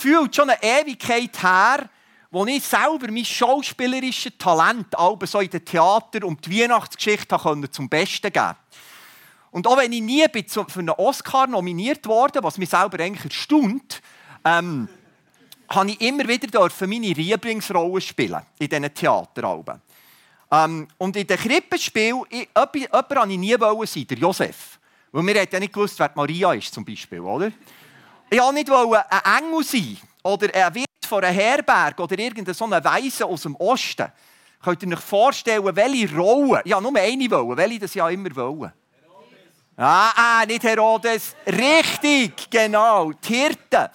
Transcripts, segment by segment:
gefühlt schon eine Ewigkeit her, wo ich selber mein schauspielerisches Talent so in den Theater und die Weihnachtsgeschichte konnte zum Besten geben Und auch wenn ich nie für einen Oscar nominiert wurde, was mich selber eigentlich erstaunt, ähm, habe ich immer wieder meine Lieblingsrolle spielen in diesen Theateralben. Ähm, und in den Krippenspielen, jemand wollte ich nie sein, der Josef. Weil wir hätten ja nicht gewusst, wer Maria ist, zum Beispiel, oder? Ich wollte nicht ein Engel sein oder ein Wirt von einer Herberge oder irgendeine so Weise aus dem Osten. Könnt ihr euch vorstellen, welche Rolle, ja, nur eine wollen, welche das ja immer wollen? Ah, ah, nicht Herodes. Richtig, genau, die Hirten.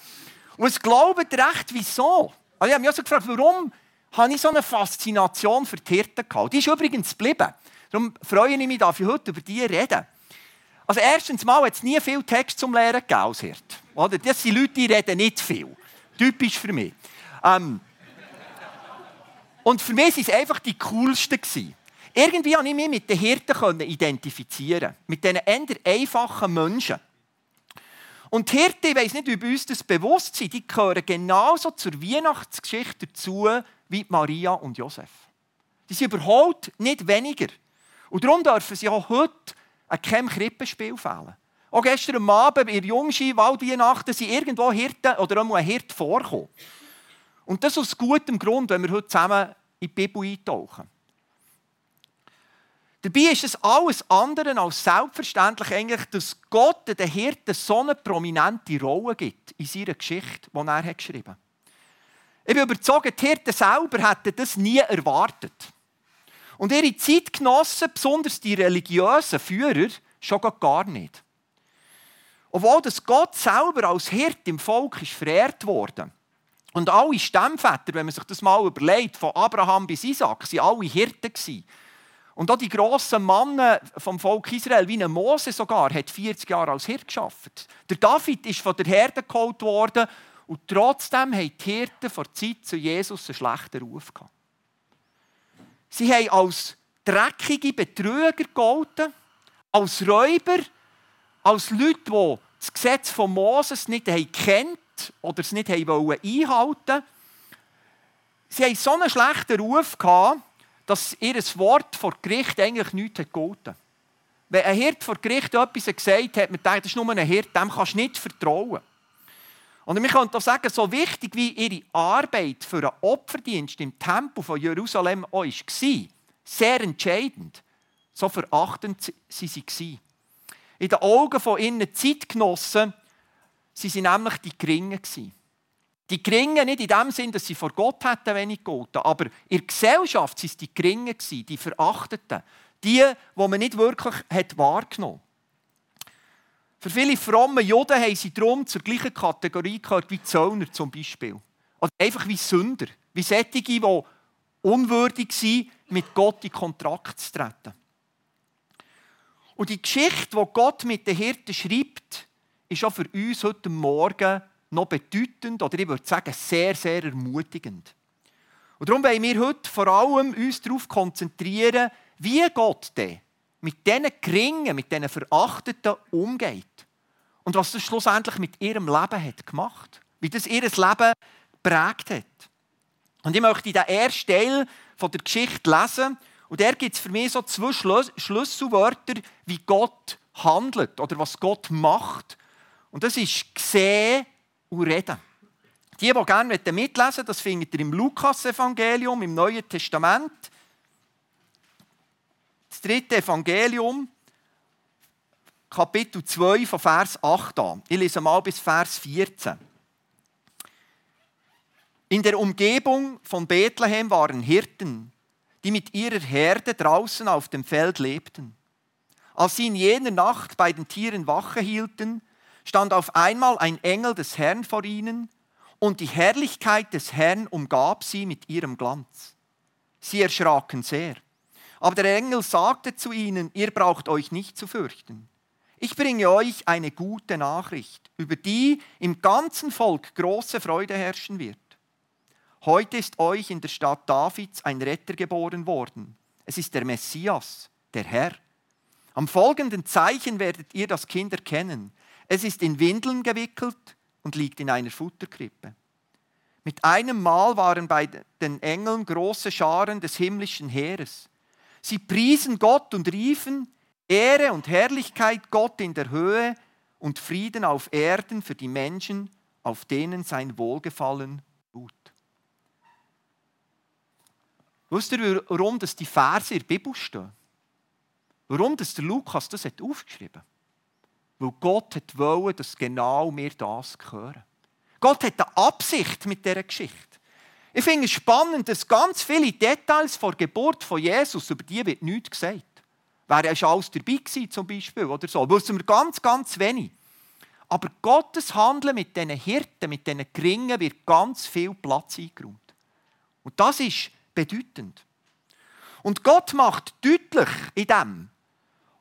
Und es glaubt recht, wieso? Also ich habe mich auch gefragt, warum habe ich so eine Faszination für die Hirten gehabt? Die ist übrigens geblieben. Darum freue ich mich, dass ich heute über die reden. Also erstens mal hat es nie viel Text zum Lehren gegeben als Hirt. Oder? Das sind Leute, die reden nicht viel. Typisch für mich. Ähm, und für mich waren es einfach die coolsten. Irgendwie konnte ich mich mit den Hirten identifizieren. Mit diesen eher einfachen Menschen. Und die Hirten, ich weiss nicht, ob uns das bewusst sind, die gehören genauso zur Weihnachtsgeschichte dazu wie Maria und Josef. Die sind überhaupt nicht weniger. Und darum dürfen sie auch heute an keinem Krippenspiel fehlen. Auch gestern Abend in der Jungski Waldweihnachten sind irgendwo Hirten oder einmal ein Hirt vorgekommen. Und das aus gutem Grund, wenn wir heute zusammen in die Bibel eintauchen. Dabei ist es alles andere als selbstverständlich, eigentlich, dass Gott den Hirten so eine prominente Rolle gibt in seiner Geschichte, die er geschrieben hat. Ich bin überzeugt, die Hirten selber hätten das nie erwartet. Und ihre Zeitgenossen, besonders die religiösen Führer, schon gar nicht. Obwohl das Gott selber als Hirt im Volk ist verehrt wurde. Und alle Stammväter, wenn man sich das mal überlegt, von Abraham bis Isaac, waren alle Hirten. Und auch die grossen Männer vom Volk Israel, wie ein Mose sogar, hat 40 Jahre als Hirt geschafft. Der David ist von der Herde geholt worden und trotzdem haben die Hirten vor Zeit zu Jesus einen schlechten Ruf gehabt. Sie haben als dreckige Betrüger gegolten, als Räuber, als Leute, die das Gesetz von Moses nicht kennt oder es nicht einhalten wollten. Sie hatten so einen schlechten Ruf dass ihr Wort vor Gericht eigentlich nichts gegolten Wenn ein Hirt vor Gericht etwas gesagt hat, man denkt, das ist nur ein Hirt, dem kannst du nicht vertrauen. Und wir können auch sagen, so wichtig wie ihre Arbeit für einen Opferdienst im Tempel von Jerusalem auch war, sehr entscheidend, so verachtend sie sie. In den Augen von ihren Zeitgenossen sie sie nämlich die Geringen Die Geringen nicht in dem Sinn, dass sie vor Gott hätten wenig gegolten, aber in der Gesellschaft waren es die Geringen, die Verachteten, die, die man nicht wirklich hat wahrgenommen Für viele fromme Juden haben sie darum zur gleichen Kategorie gehört wie Zöllner zum Beispiel. Oder einfach wie Sünder, wie Sättige, die unwürdig sind, mit Gott in Kontakt zu treten. Und die Geschichte, die Gott mit den Hirten schreibt, ist auch für uns heute Morgen noch bedeutend oder ich würde sagen sehr, sehr ermutigend. Und darum wollen wir heute vor allem uns darauf konzentrieren, wie Gott denn mit diesen Geringen, mit diesen Verachteten umgeht. Und was das schlussendlich mit ihrem Leben hat gemacht. Wie das ihr Leben prägt hat. Und ich möchte den ersten Teil der Geschichte lesen. Und der gibt es für mich so zwei Schlüsselwörter, wie Gott handelt oder was Gott macht und das ist sehen und reden. Die, die gerne mitlesen das findet ihr im Lukas-Evangelium, im Neuen Testament. Das dritte Evangelium, Kapitel 2 von Vers 8 an. Ich lese mal bis Vers 14. In der Umgebung von Bethlehem waren Hirten, die mit ihrer Herde draußen auf dem Feld lebten. Als sie in jener Nacht bei den Tieren Wache hielten, stand auf einmal ein Engel des Herrn vor ihnen und die Herrlichkeit des Herrn umgab sie mit ihrem Glanz. Sie erschraken sehr. Aber der Engel sagte zu ihnen, ihr braucht euch nicht zu fürchten. Ich bringe euch eine gute Nachricht, über die im ganzen Volk große Freude herrschen wird. Heute ist euch in der Stadt Davids ein Retter geboren worden. Es ist der Messias, der Herr. Am folgenden Zeichen werdet ihr das Kind erkennen. Es ist in Windeln gewickelt und liegt in einer Futterkrippe. Mit einem Mal waren bei den Engeln große Scharen des himmlischen Heeres. Sie priesen Gott und riefen, Ehre und Herrlichkeit Gott in der Höhe und Frieden auf Erden für die Menschen, auf denen sein Wohlgefallen Wisst ihr, warum das die Verse in der Bibel stehen? Warum das der Lukas das hat aufgeschrieben hat? Weil Gott hat wollen, dass genau wir das hören. Gott hat eine Absicht mit dieser Geschichte. Ich finde es spannend, dass ganz viele Details vor der Geburt von Jesus, über die wird nichts gesagt. Wäre ja alles dabei gewesen, zum Beispiel, oder so. Wissen wir ganz, ganz wenig. Aber Gottes Handeln mit diesen Hirten, mit diesen Geringen, wird ganz viel Platz eingeräumt. Und das ist bedeutend. Und Gott macht deutlich in dem,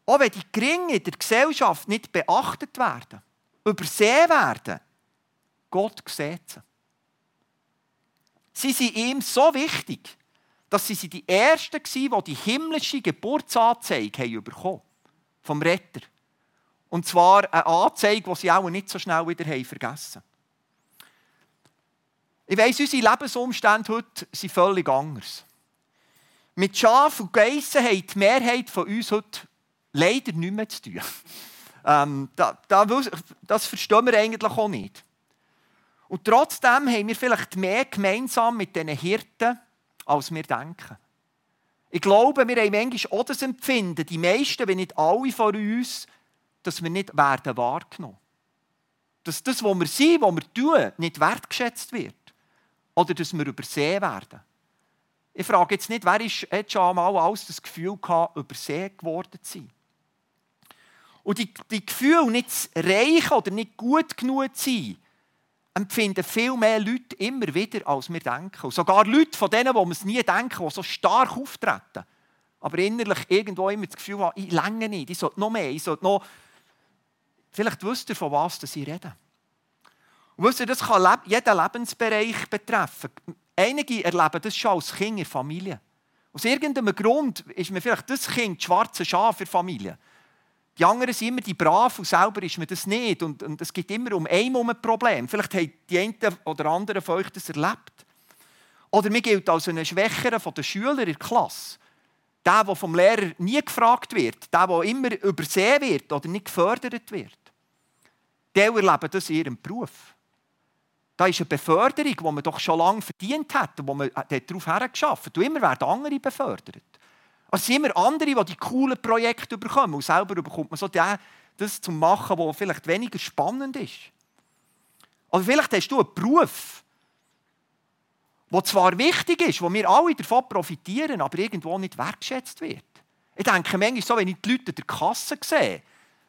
auch wenn die Geringen in der Gesellschaft nicht beachtet werden, übersehen werden, Gott sieht sie. Sie sind ihm so wichtig, dass sie die Ersten waren, die die himmlische Geburtsanzeige haben bekommen vom Retter. Und zwar eine Anzeige, die sie auch nicht so schnell wieder haben vergessen Ich weiss, unsere Lebensumstände heute sind völlig anders. Mit Schaf und Geissen hat die Mehrheit von uns heute leider nichts mehr zu tun. Ähm, da, da, das verstehen wir eigentlich auch nicht. Und trotzdem haben wir vielleicht mehr gemeinsam mit diesen Hirten, als wir denken. Ich glaube, wir haben manchmal auch das Empfinden, die meisten, wenn nicht alle von uns, dass wir nicht werden wahrgenommen. Dass das, was wir sind, was wir tun, nicht wertgeschätzt wird. Oder dass wir übersehen werden. Ich frage jetzt nicht, wer ist, hat schon einmal alles das Gefühl gehabt, übersehen geworden zu sein. Und die, die Gefühle, nicht reich oder nicht gut genug zu sein, empfinden viel mehr Leute immer wieder, als wir denken. Und sogar Leute von denen, wo wir es nie denken, die so stark auftreten. Aber innerlich irgendwo immer das Gefühl haben, ich länge nicht, ich sollte noch mehr, ich sollte noch... Vielleicht wisst ihr, von was ich rede. Und wisst ihr, das kann jeden Lebensbereich betreffen. Einige erleben das schon als Kind in Familie. Aus irgendeinem Grund ist mir vielleicht das Kind das schwarze Schaf für Familie. Die anderen sind immer die Brav und selber ist man das nicht. Und, und es gibt immer um ein ein Problem. Vielleicht haben die einen oder anderen von euch das erlebt. Oder mir gilt als ein Schwächerer von den Schülern in der Klasse. Der, der vom Lehrer nie gefragt wird. Der, der immer übersehen wird oder nicht gefördert wird. Die erleben das in ihrem Beruf. Da ist eine Beförderung, die man doch schon lange verdient hat wo man darauf hergeschafft hat. Und immer werden andere befördert. Es sind immer andere, die die coolen Projekte bekommen. Und selber bekommt man so das zu machen, was vielleicht weniger spannend ist. Oder vielleicht hast du einen Beruf, der zwar wichtig ist, wo wir alle davon profitieren, aber irgendwo nicht wertschätzt wird. Ich denke manchmal so, wenn ich die Leute in der Kasse sehe,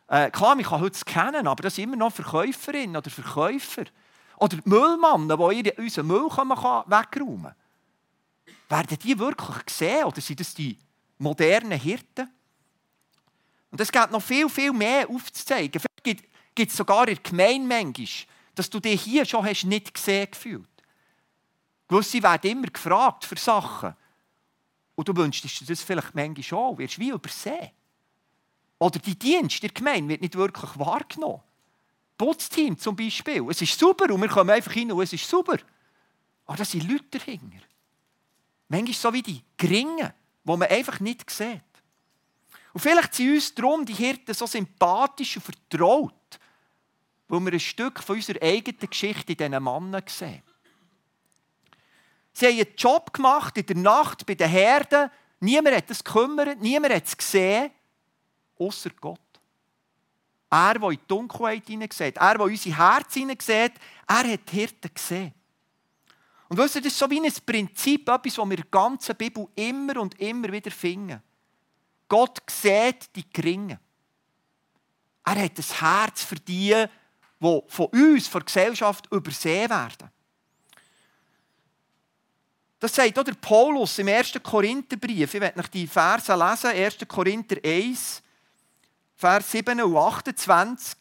äh, klar, ich kann heute kennen, aber das sind immer noch Verkäuferinnen oder Verkäufer. Oder die Müllmannen, die unseren Müll wegräumen können. Werden die wirklich gesehen oder sind das die modernen Hirten. Und es gibt noch viel, viel mehr aufzuzeigen. Vielleicht gibt es sogar in der Gemeinde manchmal, dass du dich hier schon hast nicht gesehen gefühlt. Gewisse werden immer gefragt für Sachen. Und du wünschst dir das vielleicht manchmal schon, wirst wie übersehen. Oder die Dienst der Gemeinde wird nicht wirklich wahrgenommen. Putzteam zum Beispiel. Es ist super und wir kommen einfach hin und es ist super. Aber das sind Leute dahinter. Manchmal so wie die Geringen wo man einfach nicht sieht. Und vielleicht sind uns darum die Hirten so sympathisch und vertraut, weil wir ein Stück von unserer eigenen Geschichte in diesen Mannen sehen. Sie haben einen Job gemacht in der Nacht bei den Herden. Niemand hat es gekümmert, niemand hat es gesehen, außer Gott. Er, der in die Dunkelheit hineinsieht, er, der in unser Herz hineinsieht, er hat die Hirten gesehen. Und wisst ihr, das ist so wie ein Prinzip, etwas, das wir in der ganzen Bibel immer und immer wieder finden. Gott sieht die Geringen. Er hat ein Herz für die, die von uns, von der Gesellschaft übersehen werden. Das sagt auch der Paulus im 1. Korintherbrief. Ich werde euch die Verse lesen. 1. Korinther 1, Vers 7 und 28.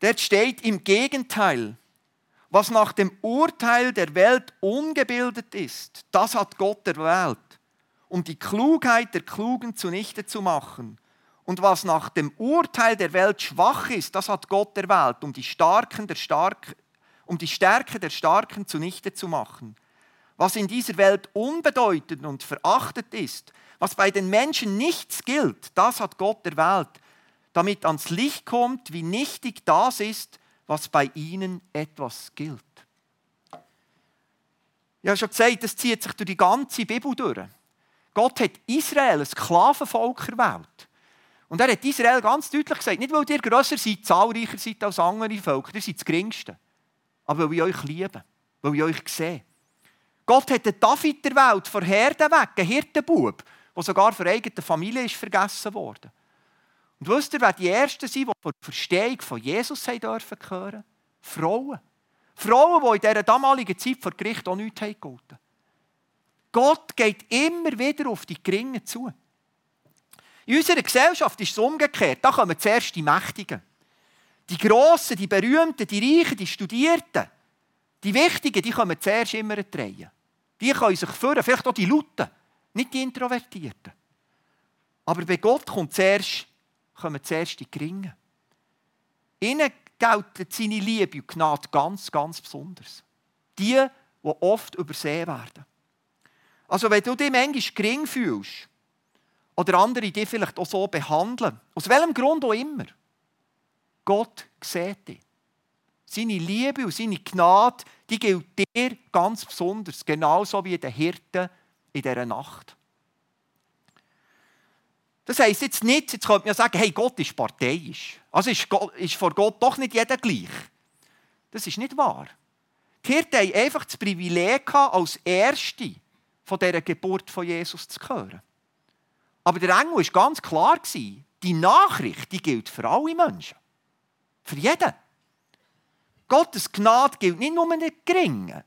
Dort steht im Gegenteil, was nach dem Urteil der Welt ungebildet ist, das hat Gott erwählt, um die Klugheit der Klugen zunichte zu machen. Und was nach dem Urteil der Welt schwach ist, das hat Gott erwählt, um die Starken der Stark um die Stärke der Starken zunichte zu machen. Was in dieser Welt unbedeutend und verachtet ist, was bei den Menschen nichts gilt, das hat Gott erwählt, damit ans Licht kommt, wie nichtig das ist, was bei ihnen etwas gilt. Ich habe schon gesagt, das zieht sich durch die ganze Bibel durch. Gott hat Israel, ein Sklavenvolk, erwählt. Und er hat Israel ganz deutlich gesagt, nicht weil ihr grösser seid, zahlreicher seid als andere Völker, ihr seid das Geringste. Aber weil ich euch liebe, weil ich euch sehe. Gott hat den David erwählt, von Herden weg, einen Hirtenbub, der sogar für eigene Familie ist vergessen wurde. Und wisst ihr, wer die Ersten sind, die von der Verstehung von Jesus haben dürfen hören? Frauen. Frauen, die in dieser damaligen Zeit vor Gericht auch nichts haben Gott geht immer wieder auf die Geringen zu. In unserer Gesellschaft ist es umgekehrt. Da kommen zuerst die Mächtigen. Die Grossen, die Berühmten, die Reichen, die Studierten. Die Wichtigen, die kommen zuerst immer drehen. Die können sich führen, vielleicht auch die Lauten, nicht die Introvertierten. Aber bei Gott kommt zuerst, kommen zuerst die Geringen. Ihnen gelten seine Liebe und Gnade ganz, ganz besonders. Die, die oft übersehen werden. Also wenn du dich manchmal gering fühlst, oder andere dich vielleicht auch so behandeln, aus welchem Grund auch immer, Gott sieht dich. Seine Liebe und seine Gnade, die gilt dir ganz besonders, genauso wie der Hirte in dieser Nacht. Das heisst jetzt nicht, jetzt könnte man sagen, hey, Gott ist parteiisch. Also ist, Gott, ist vor Gott doch nicht jeder gleich. Das ist nicht wahr. Die Hirten haben einfach das Privileg als Erste von dieser Geburt von Jesus zu hören. Aber der Engel war ganz klar, die Nachricht die gilt für alle Menschen. Für jeden. Gottes Gnade gilt nicht nur den Geringen,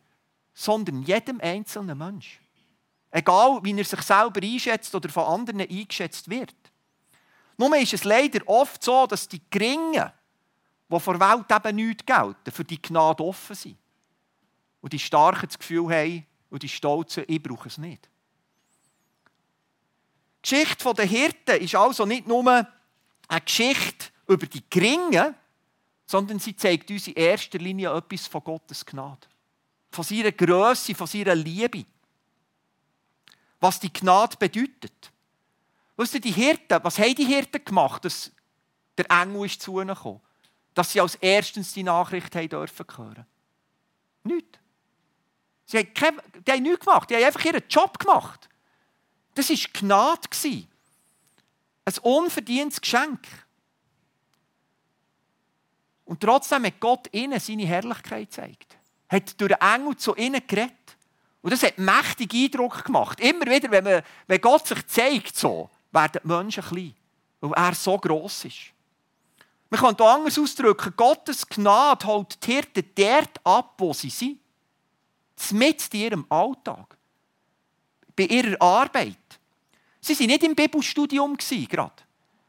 sondern jedem einzelnen Menschen. Egal, wie er sich selber einschätzt oder von anderen eingeschätzt wird. Nur ist es leider oft so, dass die Geringen, die vor der Welt eben nichts gelten, für die Gnade offen sind. Und die Starken das Gefühl haben, und die Stolzen, ich brauche es nicht. Die Geschichte der Hirten ist also nicht nur eine Geschichte über die Geringen, sondern sie zeigt uns in erster Linie etwas von Gottes Gnade. Von seiner Größe, von seiner Liebe was die Gnade bedeutet. Wisst ihr, die Hirten, was haben die Hirten gemacht, dass der Engel ist zu ihnen gekommen? Dass sie als erstens die Nachricht haben dürfen hören. Nicht. Sie haben, kein, die haben nichts gemacht, die haben einfach ihren Job gemacht. Das war Gnade. Ein unverdientes Geschenk. Und trotzdem hat Gott ihnen seine Herrlichkeit gezeigt. Hat durch den Engel zu ihnen geredet. Und das hat mächtig Eindruck gemacht. Immer wieder, wenn, man, wenn Gott sich zeigt, so, werden die Menschen klein, weil er so gross ist. Man kann hier anders ausdrücken, Gottes Gnade holt die Hirten dort ab, wo sie sind. Mit in ihrem Alltag. Bei ihrer Arbeit. Sie waren nicht im Bibelstudium gerade.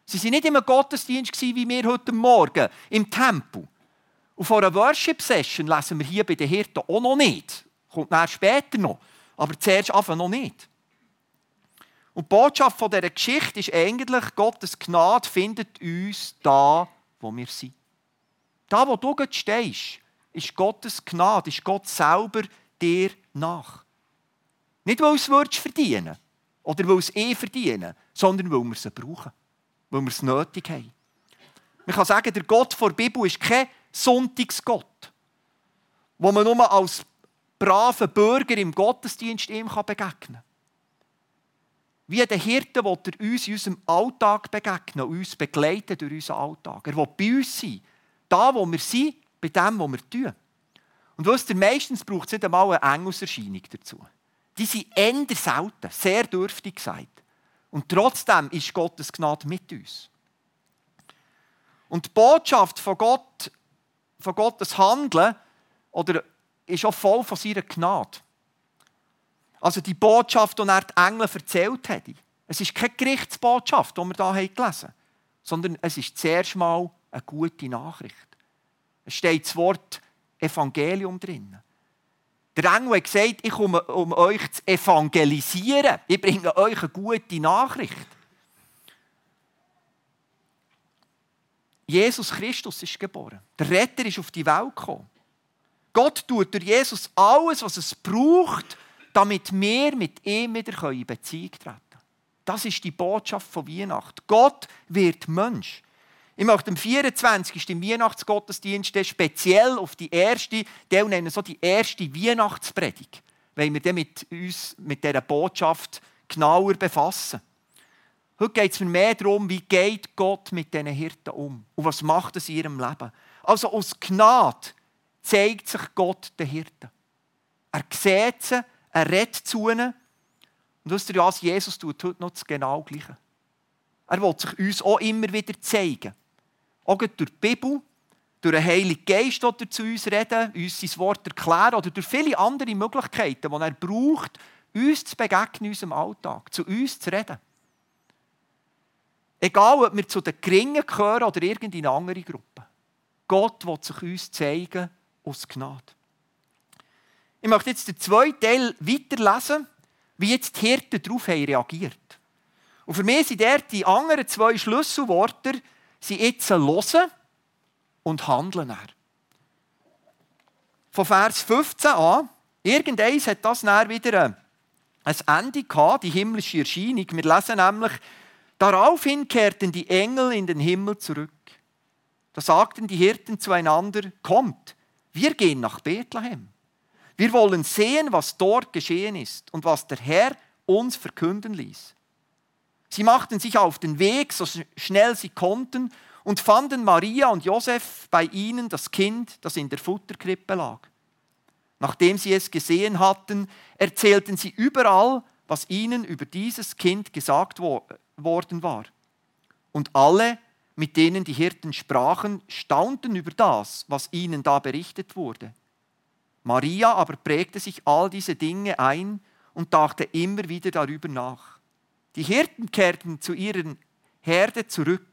Sie waren nicht im Gottesdienst wie wir heute Morgen im Tempel. Und vor einer Worship-Session lesen wir hier bei den Hirten auch noch nicht. Kommt dann später noch. Aber zuerst einfach noch nicht. Und die Botschaft von dieser Geschichte ist eigentlich, Gottes Gnade findet uns da, wo wir sind. Da, wo du jetzt stehst, ist Gottes Gnade, ist Gott selber dir nach. Nicht, weil es es verdienen oder weil es eh verdienen, sondern weil wir es brauchen, weil wir es nötig haben. Man kann sagen, der Gott der Bibel ist kein Sonntagsgott, wo man nur als braven Bürger im Gottesdienst ihm begegnen kann. Wie der Hirte will er uns in unserem Alltag begegnen, uns begleiten durch unseren Alltag. Er will bei uns sein, da wo wir sind, bei dem, was wir tun. Und wisst ihr, meistens braucht es nicht einmal eine Engelserscheinung dazu. Die sind eher selten, sehr dürftig gesagt. Und trotzdem ist Gottes Gnade mit uns. Und die Botschaft von Gott, von Gottes Handeln oder ist auch voll von seiner Gnade. Also die Botschaft, die er die Engel erzählt hat. Es ist keine Gerichtsbotschaft, die wir hier gelesen haben, sondern es ist zuerst mal eine gute Nachricht. Es steht das Wort Evangelium drin. Der Engel hat gesagt, ich komme, um euch zu evangelisieren. Ich bringe euch eine gute Nachricht. Jesus Christus ist geboren. Der Retter ist auf die Welt gekommen. Gott tut durch Jesus alles, was es braucht, damit wir mit ihm wieder in Beziehung treten können. Das ist die Botschaft von Weihnachten. Gott wird Mensch. Ich möchte am 24. im Weihnachtsgottesdienst speziell auf die erste, nennen so die erste Weihnachtspredigt, weil wir mit uns mit dieser Botschaft genauer befassen. Heute geht es mir mehr darum, wie geht Gott mit diesen Hirten um und was macht es in ihrem Leben. Also aus Gnade zeigt sich Gott den Hirten. Er sieht sie, er redet zu ihnen. Und wisst ihr was, Jesus tut heute noch das genau Gleiche. Er will sich uns auch immer wieder zeigen. Auch durch die Bibel, durch den Heiligen Geist, der zu uns reden, uns sein Wort erklären oder durch viele andere Möglichkeiten, die er braucht, uns zu begegnen in unserem Alltag, zu uns zu reden. Egal, ob wir zu den Geringen gehören oder irgendeine andere Gruppe. Gott will sich uns zeigen aus Gnade. Ich möchte jetzt den zweiten Teil weiterlesen, wie jetzt die Hirten darauf reagiert Und für mich sind dort die anderen zwei Schlüsselworte, sie jetzt hören und handeln. Er. Von Vers 15 an, irgendeins hat das dann wieder ein Ende gehabt, die himmlische Erscheinung. Wir lesen nämlich, daraufhin kehrten die Engel in den Himmel zurück. Da sagten die Hirten zueinander, kommt, wir gehen nach Bethlehem. Wir wollen sehen, was dort geschehen ist und was der Herr uns verkünden ließ. Sie machten sich auf den Weg, so schnell sie konnten, und fanden Maria und Josef bei ihnen das Kind, das in der Futterkrippe lag. Nachdem sie es gesehen hatten, erzählten sie überall, was ihnen über dieses Kind gesagt wo worden war. Und alle, mit denen die Hirten sprachen, staunten über das, was ihnen da berichtet wurde. Maria aber prägte sich all diese Dinge ein und dachte immer wieder darüber nach. Die Hirten kehrten zu ihren Herde zurück.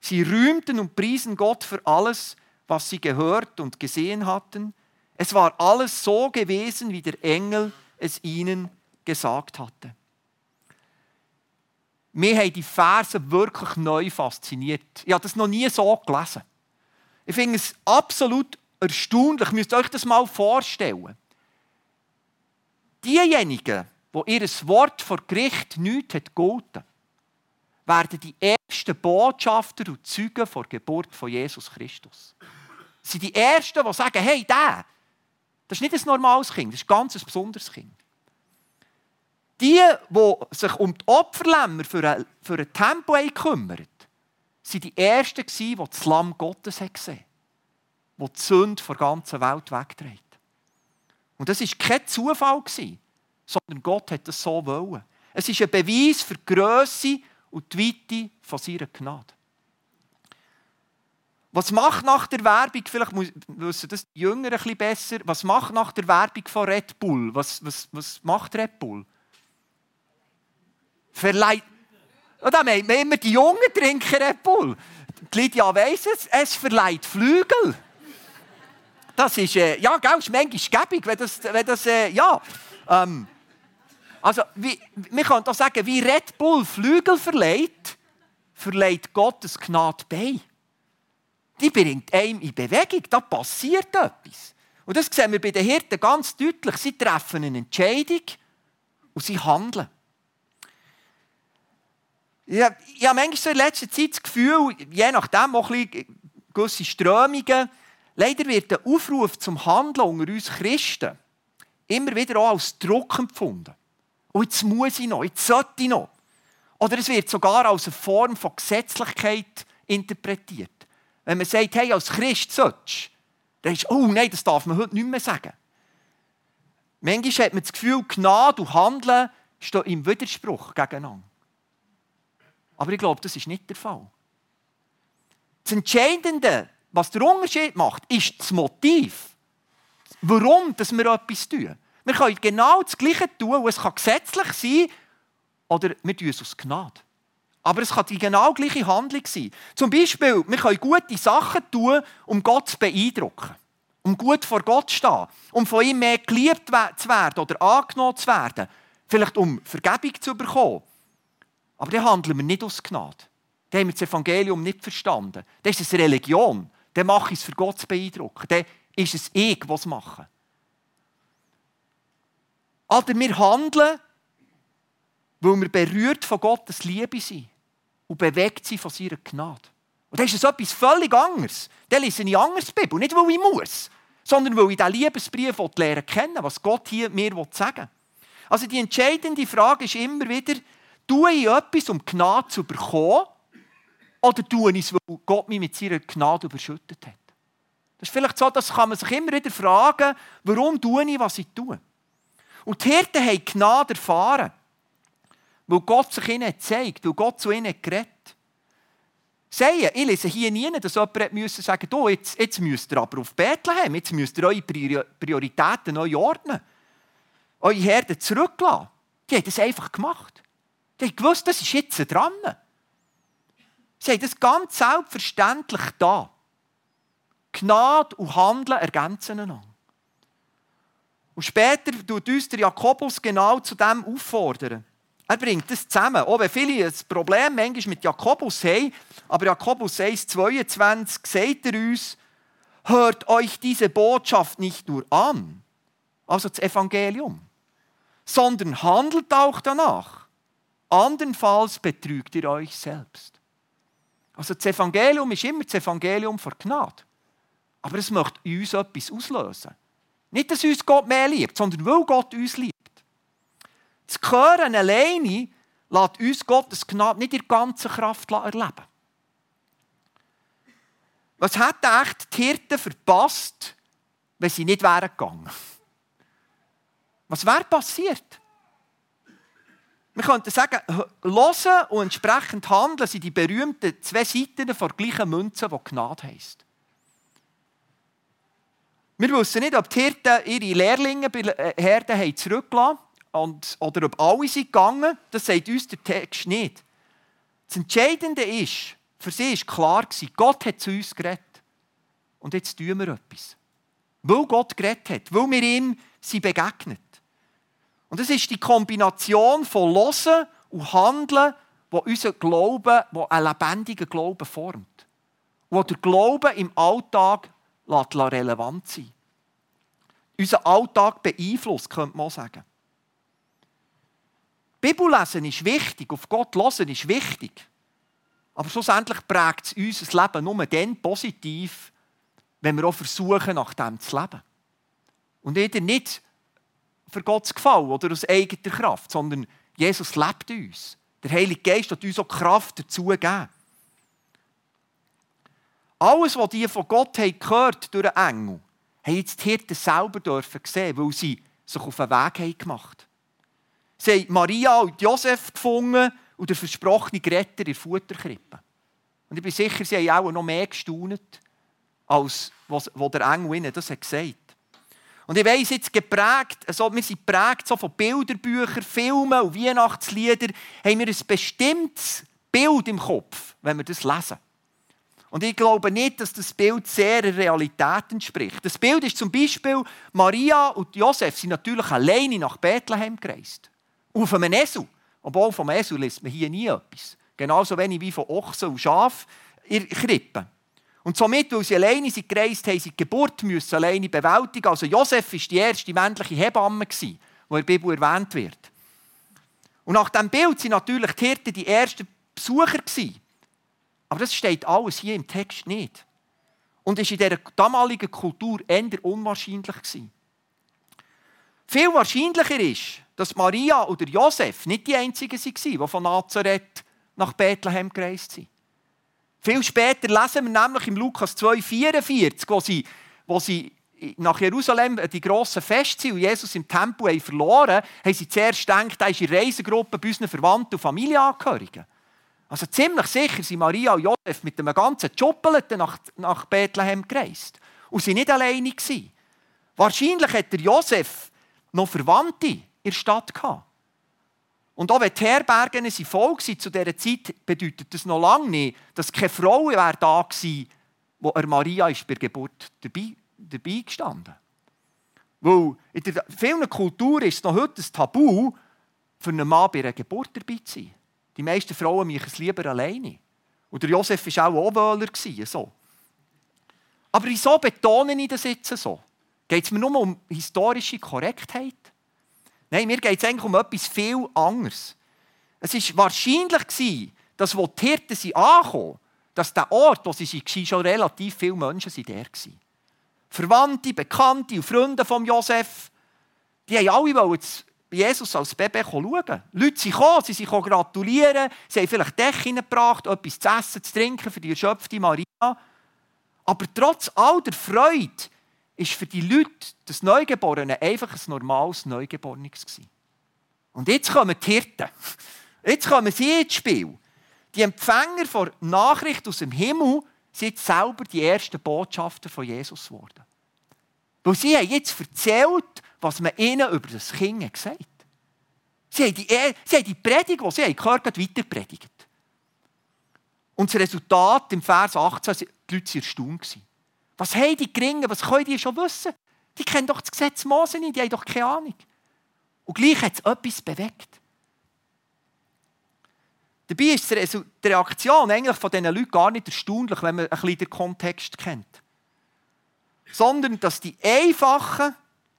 Sie rühmten und priesen Gott für alles, was sie gehört und gesehen hatten. Es war alles so gewesen, wie der Engel es ihnen gesagt hatte. Mir haben die Verse wirklich neu fasziniert. Ich habe das noch nie so gelesen. Ich finde es absolut erstaunlich. Ihr müsst euch das mal vorstellen. Diejenigen, wo ihr Wort vor Gericht nichts hat gegolten, werden die ersten Botschafter und Zeugen vor Geburt von Jesus Christus. Sie sind die Ersten, die sagen, hey, der, das ist nicht ein normales Kind, das ist ein ganz besonderes Kind. Die, die sich um die Opferlämmer für ein, für ein Tempo kümmern, sind die Ersten, die das Lamm Gottes gesehen haben, das die Sünde der ganzen Welt wegträgt. Und das war kein Zufall, sondern Gott hat das so wollen. Es ist ein Beweis für die Grösse und die Weite von seiner Gnade. Was macht nach der Werbung, vielleicht wissen das die Jüngeren ein bisschen besser, was macht nach der Werbung von Red Bull? Was, was, was macht Red Bull? Verleiht. Und oh, da meint man immer, die Jungen trinken Red Bull. Die Lydia weiss es, es verleiht Flügel. Das ist, äh, ja, gell, ist manchmal gäbig, wenn das, wenn das äh, ja. Ähm, also, wie, wir können doch sagen, wie Red Bull Flügel verleiht, verleiht Gottes Gnade bei. Die bringt einem in Bewegung, da passiert etwas. Und das sehen wir bei den Hirten ganz deutlich. Sie treffen eine Entscheidung und sie handeln. Ich ich habe manchmal so in letzter Zeit das Gefühl, je nachdem auch ein bisschen gewisse Strömungen, leider wird der Aufruf zum Handeln unter uns Christen immer wieder auch als Druck empfunden. Und jetzt muss ich noch, jetzt sollte ich noch. Oder es wird sogar als eine Form von Gesetzlichkeit interpretiert. Wenn man sagt, hey, als Christ sollst dann ist, oh nein, das darf man heute nicht mehr sagen. Manchmal hat man das Gefühl, Gnade und Handeln stehen im Widerspruch gegeneinander. Aber ich glaube, das ist nicht der Fall. Das Entscheidende, was der Unterschied macht, ist das Motiv. Warum dass wir etwas tun. Wir können genau das Gleiche tun, und es kann gesetzlich sein, oder wir tun es aus Gnade. Aber es kann die genau gleiche Handlung sein. Zum Beispiel, wir können gute Sachen tun, um Gott zu beeindrucken. Um gut vor Gott zu stehen. Um von ihm mehr geliebt zu werden oder angenommen zu werden. Vielleicht um Vergebung zu bekommen. Aber dann handeln wir nicht aus Gnade. Dann haben wir das Evangelium nicht verstanden. Das ist eine Religion. Dann mache ich es für Gott zu beeindrucken. Dann ist es ich, was es mache. Oder wir handeln, weil wir berührt von Gottes Liebe sind und bewegt sind von seiner Gnade. Und dann ist es etwas völlig anderes. Dann lese ich anders die Bibel. Nicht, weil ich muss, sondern weil ich diesen Liebesbrief lernen kennen was Gott hier mir sagen will. Also die entscheidende Frage ist immer wieder, tue ich etwas, um Gnade zu bekommen, oder tue ich es, weil Gott mich mit seiner Gnade überschüttet hat? Das ist vielleicht so, dass kann man sich immer wieder fragen, warum tue ich, was ich tue. Und die Hirten haben Gnade erfahren, weil Gott sich ihnen zeigt, weil Gott zu ihnen geredet Sehen, ich lese hier nie, dass jemand müssen sagen musste, jetzt, jetzt müsst ihr aber auf Bethlehem, jetzt müsst ihr eure Prioritäten neu ordnen. Eure Herde zurücklassen. Die haben das einfach gemacht. Die haben gewusst, das ist jetzt dran. Sie haben das ganz selbstverständlich da. Gnade und Handeln ergänzen einander. Und später tut uns der Jakobus genau zu dem auffordern. Er bringt das zusammen. Auch wenn viele ein Problem manchmal mit Jakobus haben, aber Jakobus 1,22 sagt er uns, hört euch diese Botschaft nicht nur an, also das Evangelium, sondern handelt auch danach. Andernfalls betrügt ihr euch selbst. Also das Evangelium ist immer das Evangelium vor Gnade. Aber es möchte uns etwas auslösen. Nicht, dass uns Gott mehr liebt, sondern weil Gott uns liebt. Das Gehören alleine lässt uns Gottes Gnade nicht in ganzer Kraft erleben. Was hätten echt die Hirten verpasst, wenn sie nicht wären gegangen? Was wäre passiert? Wir könnten sagen, hören und entsprechend handeln sind die berühmten zwei Seiten der gleichen Münze, die Gnade heisst. Wir wissen nicht, ob die Hirten ihre Lehrlinge bei Herden haben zurückgelassen haben oder ob alle sind gegangen. Das sagt uns der Text nicht. Das Entscheidende ist, für sie war klar, Gott hat zu uns geredet. Und jetzt tun wir etwas. Weil Gott geredet hat, weil wir ihm sind begegnet. Und es ist die Kombination von Losen und Handeln, wo unser Glauben, wo einen lebendigen Glauben formt. Wo der Glaube im Alltag relevant sein Unser Alltag beeinflusst, könnte man sagen. Bibellesen ist wichtig, auf Gott hören ist wichtig. Aber schlussendlich prägt es unser Leben nur dann positiv, wenn wir auch versuchen, nach dem zu leben. Und nicht für Gott zu gefallen oder aus eigener Kraft, sondern Jesus lebt uns. Der Heilige Geist hat uns auch Kraft dazu gegeben. Alles, was die von Gott haben gehört durch den Engel, haben jetzt die Hirten selber dürfen sehen, weil sie sich auf den Weg haben gemacht Sie haben Maria und Josef gefunden und den versprochenen Retter in der Futterkrippe. Und ich bin sicher, sie haben auch noch mehr gestaunet, als was, was der Engel ihnen das hat gesagt Und ich weiss jetzt geprägt, also wir sind geprägt so von Bilderbüchern, Filmen und Weihnachtsliedern, haben wir ein bestimmtes Bild im Kopf, wenn wir das lesen. Und ich glaube nicht, dass das Bild sehr der Realität entspricht. Das Bild ist zum Beispiel, Maria und Josef sind natürlich alleine nach Bethlehem gereist. Auf einem Esel. Obwohl vom Esel liest man hier nie etwas. Genauso wenig wie von Ochsen und Schaf in Krippen. Und somit, weil sie alleine sind gereist haben, sie die Geburt müssen alleine bewältigen. Also Josef war die erste männliche Hebamme, die in der Bibel erwähnt wird. Und nach diesem Bild waren natürlich die Hirten die ersten Besucher. Aber das steht alles hier im Text nicht. Und ist in dieser damaligen Kultur eher unwahrscheinlich. Viel wahrscheinlicher ist, dass Maria oder Josef nicht die einzigen waren, die von Nazareth nach Bethlehem gereist sind. Viel später lesen wir nämlich im Lukas 2,44, wo sie, wo sie nach Jerusalem die grossen Feste und Jesus im Tempel haben verloren haben, sie zuerst gedacht, er ist in Reisegruppe bei unseren Verwandten und Familienangehörigen. Also ziemlich sicher sind Maria und Josef mit einem ganzen Joppeleten nach, nach Bethlehem gereist. Und sie nicht alleine gewesen. Wahrscheinlich hat der Josef noch Verwandte in der Stadt gehabt. Und auch wenn die Herbergen sie voll waren zu dieser Zeit, bedeutet das noch lange nicht, dass keine Frau da gewesen, wo Maria ist bei der Geburt dabei, dabei gestanden. Weil in der vielen Kulturen ist es noch heute ein Tabu, für einen Mann bei einer Geburt dabei zu sein. Die meisten Frauen machen es lieber alleine. Und der Josef war auch Anwähler. So. Aber wieso betone ich das jetzt so? Geht es mir nur um historische Korrektheit? Nein, mir geht es eigentlich um etwas viel anderes. Es war wahrscheinlich, dass, wo die Hirten sind angekommen dass der Ort, wo sie waren, schon relativ viele Menschen der waren. Verwandte, Bekannte und Freunde von Josef, die haben alle Jesus als Baby schauen. Leute sind gekommen, sie sind gratulieren, sie haben vielleicht Decken gebracht, etwas zu essen, zu trinken für die erschöpfte Maria. Aber trotz all der Freude ist für die Leute das Neugeborene einfach ein normales Neugeborenes Und jetzt kommen die Hirten. Jetzt kommen sie ins Spiel. Die Empfänger von Nachricht aus dem Himmel sind selber die ersten Botschafter von Jesus geworden. Weil sie haben jetzt erzählt, was man ihnen über das Kind gesagt hat. Sie haben die, sie haben die Predigt, die sie gehört haben, weiter predigt. Und das Resultat im Vers 18, die Leute waren erstaunt. Was haben die Geringen, was können die schon wissen? Die kennen doch das Gesetz Mose nicht, die haben doch keine Ahnung. Und gleich hat es etwas bewegt. Dabei ist die Reaktion eigentlich von diesen Leuten gar nicht erstaunlich, wenn man ein bisschen den Kontext kennt. Sondern, dass die einfachen,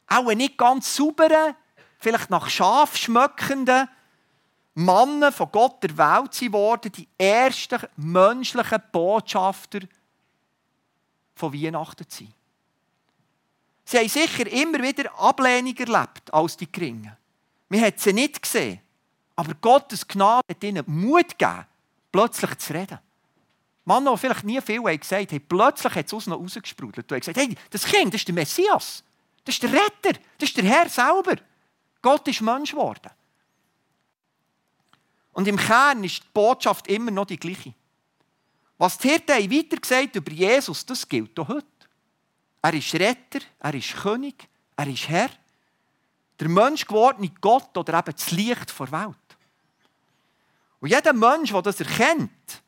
auch nicht ganz sauberen, vielleicht nach Schaf schmöckenden Männer von Gott der Welt sind worden, die ersten menschlichen Botschafter von Weihnachten zu sein. Sie haben sicher immer wieder Ablehnung erlebt als die Geringen. Wir haben sie nicht gesehen. Aber Gottes Gnade hat ihnen Mut gegeben, plötzlich zu reden. Mann, die vielleicht nie viel haben gesagt haben, plötzlich hat es aus ihnen rausgesprudelt. Und gesagt, hey, das Kind, das ist der Messias. Das ist der Retter. Das ist der Herr selber. Gott ist Mensch geworden. Und im Kern ist die Botschaft immer noch die gleiche. Was die Hirten weiter gesagt über Jesus, das gilt auch heute. Er ist Retter, er ist König, er ist Herr. Der Mensch gewordene Gott oder eben das Licht der Welt. Und jeder Mensch, der das erkennt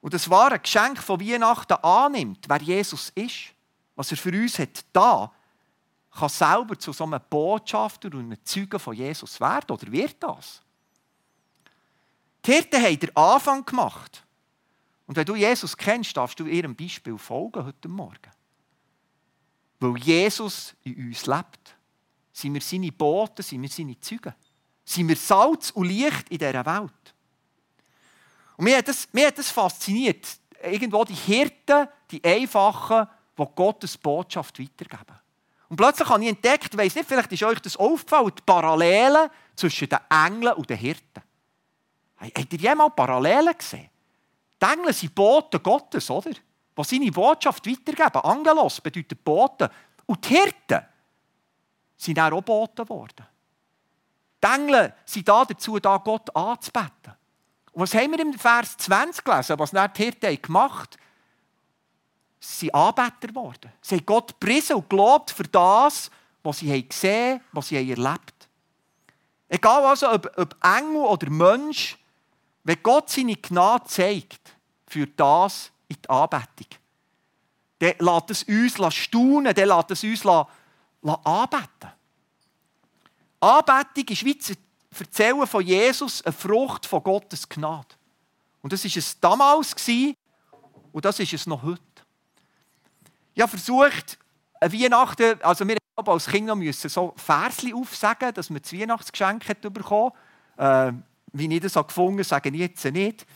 und das wahre Geschenk von Weihnachten annimmt, wer Jesus ist, was er für uns hat da, kann selber zu so einem Botschafter und einem Zeugen von Jesus werden oder wird das? Die Hirten haben den Anfang gemacht. Und wenn du Jesus kennst, darfst du ihrem Beispiel folgen heute Morgen. Weil Jesus in uns lebt. Sind wir seine Boten, sind wir seine Zeugen. Sind wir Salz und Licht in dieser Welt. Und mir hat das, mir hat das fasziniert. Irgendwo die Hirten, die Einfachen, die Gottes Botschaft weitergeben. Und plötzlich habe ich entdeckt, weiss nicht, vielleicht ist euch das aufgefallen, die Parallelen zwischen den Engeln und den Hirten. Habt ihr jemals Parallelen gesehen? Die Engel sind Boten Gottes, oder? Die seine Botschaft weitergeben. Angelos bedeutet Boten. Und die Hirten sind auch Boten geworden. Die Engel sind da dazu da, Gott anzubeten. Und was haben wir im Vers 20 gelesen, was die Hirten gemacht haben? Sie sind Anbeter geworden. Sie haben Gott gepriesen und gelobt für das, was sie gesehen haben, was sie erlebt haben. Egal also, ob, ob Engel oder Mensch, wenn Gott seine Gnade zeigt, für das in die Anbetung, dann lässt es uns staunen, dann lässt es uns anbeten. Anbetung ist wie das Erzählen von Jesus eine Frucht von Gottes Gnade. Und das war es damals und das ist es noch heute. Ich habe versucht, Weihnachten, also wir haben als Kinder müssen so Versli aufsagen, dass man das Weihnachtsgeschenk bekommen äh, Wie ich das gefunden habe, sage ich jetzt nicht.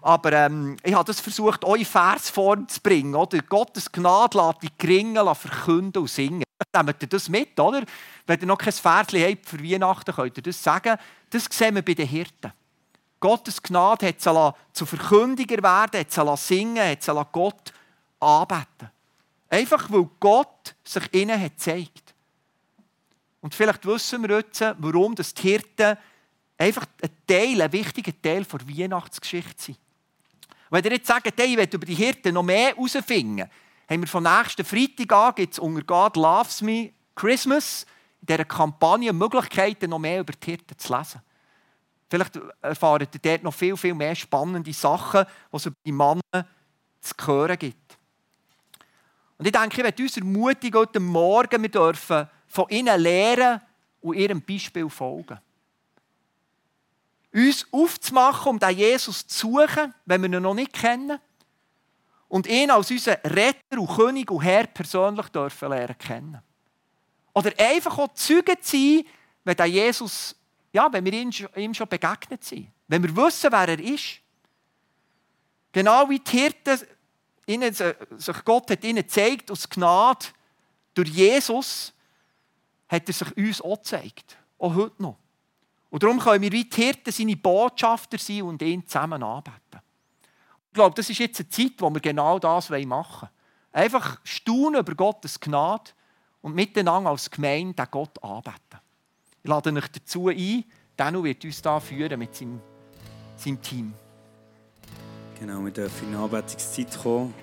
Aber ähm, ich habe das versucht, eure Versform zu bringen. Oder? Gottes Gnade lässt die Geringen verkünden und singen. Nehmt ihr das mit, oder? Wenn ihr noch kein Versli habt für Weihnachten, könnt ihr das sagen. Das sehen wir bei den Hirten. Gottes Gnade hat sie zu Verkündiger werden, hat sie singen, hat sie Gott anbeten. Einfach weil Gott sich ihnen hat gezeigt. Und vielleicht wissen wir jetzt, warum das die Hirten einfach ein Teil, ein wichtiger Teil der Weihnachtsgeschichte sind. Wenn ihr jetzt sagt, hey, ich will über die Hirten noch mehr herausfinden, haben wir von nächsten Freitag an gibt es unter God Loves Me Christmas in dieser Kampagne Möglichkeiten, noch mehr über die Hirten zu lesen. Vielleicht erfahrt ihr dort noch viel, viel mehr spannende Sachen, die es über die Männer zu hören gibt. Und ich denke, ich werde uns ermutigen, heute Morgen, wir dürfen von ihnen lernen und ihrem Beispiel folgen. Uns aufzumachen, um den Jesus zu suchen, wenn wir ihn noch nicht kennen. und ihn als unseren Retter und König und Herr persönlich dürfen lernen kennen. Oder einfach auch Zeugen sein, wenn der Jesus, ja, wenn wir ihm schon begegnet sind. Wenn wir wissen, wer er ist. Genau wie die Hirten, ihnen, sich Gott hat ihnen gezeigt, aus Gnade, durch Jesus, hat er sich uns auch gezeigt. Auch heute noch. Und darum können wir wie die Hirten seine Botschafter sein und ihn zusammen anbeten. Ich glaube, das ist jetzt eine Zeit, wo wir genau das machen wollen. Einfach staunen über Gottes Gnade und miteinander als Gemeinde den Gott anbeten. Ich lade euch dazu ein. Daniel wird uns da führen mit seinem, seinem Team. Genau, wir dürfen in die Anbetungszeit kommen.